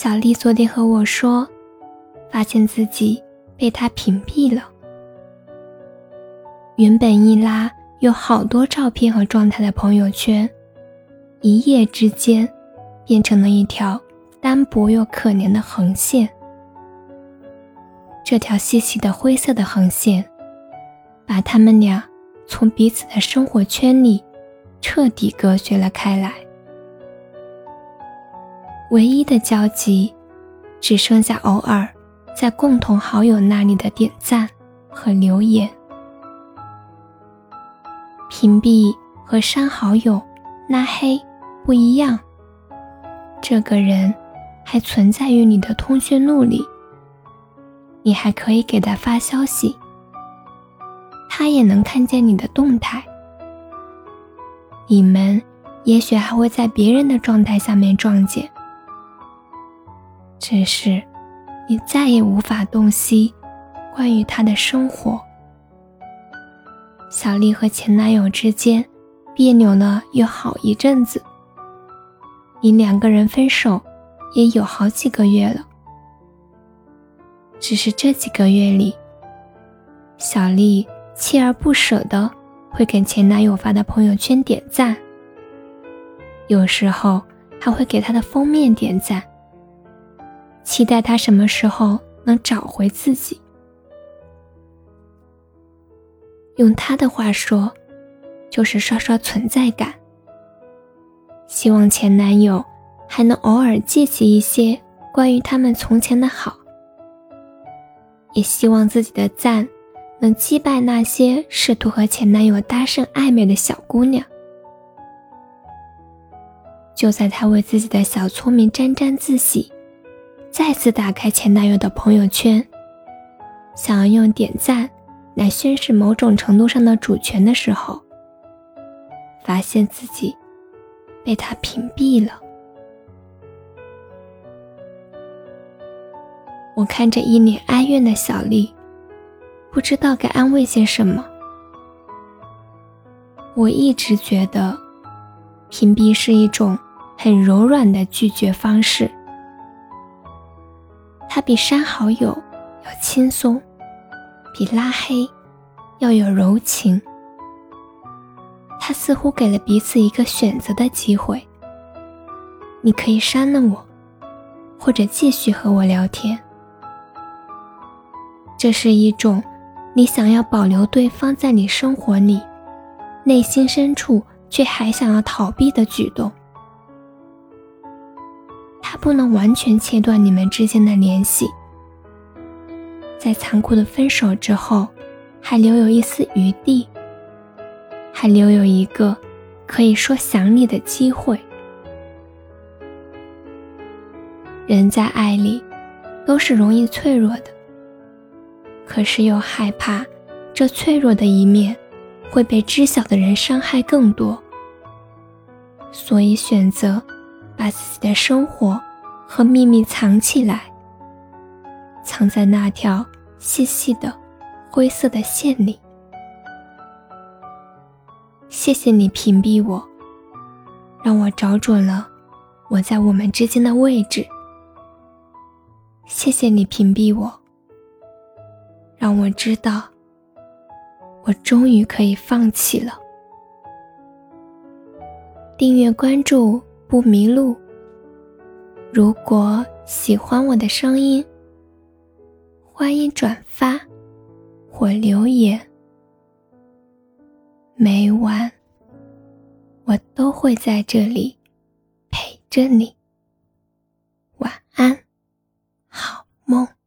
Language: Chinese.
小丽昨天和我说，发现自己被他屏蔽了。原本一拉有好多照片和状态的朋友圈，一夜之间变成了一条单薄又可怜的横线。这条细细的灰色的横线，把他们俩从彼此的生活圈里彻底隔绝了开来。唯一的交集，只剩下偶尔在共同好友那里的点赞和留言。屏蔽和删好友、拉黑不一样，这个人还存在于你的通讯录里，你还可以给他发消息，他也能看见你的动态，你们也许还会在别人的状态下面撞见。只是，你再也无法洞悉关于他的生活。小丽和前男友之间别扭了有好一阵子，离两个人分手也有好几个月了。只是这几个月里，小丽锲而不舍的会给前男友发的朋友圈点赞，有时候还会给他的封面点赞。期待他什么时候能找回自己。用他的话说，就是刷刷存在感。希望前男友还能偶尔记起一些关于他们从前的好，也希望自己的赞能击败那些试图和前男友搭讪暧昧的小姑娘。就在他为自己的小聪明沾沾自喜。再次打开前男友的朋友圈，想要用点赞来宣示某种程度上的主权的时候，发现自己被他屏蔽了。我看着一脸哀怨的小丽，不知道该安慰些什么。我一直觉得，屏蔽是一种很柔软的拒绝方式。它比删好友要轻松，比拉黑要有柔情。它似乎给了彼此一个选择的机会：你可以删了我，或者继续和我聊天。这是一种你想要保留对方在你生活里，内心深处却还想要逃避的举动。他不能完全切断你们之间的联系，在残酷的分手之后，还留有一丝余地，还留有一个可以说想你的机会。人在爱里都是容易脆弱的，可是又害怕这脆弱的一面会被知晓的人伤害更多，所以选择。把自己的生活和秘密藏起来，藏在那条细细的灰色的线里。谢谢你屏蔽我，让我找准了我在我们之间的位置。谢谢你屏蔽我，让我知道我终于可以放弃了。订阅关注。不迷路。如果喜欢我的声音欢迎转发或留言。每晚我都会在这里陪着你。晚安好梦。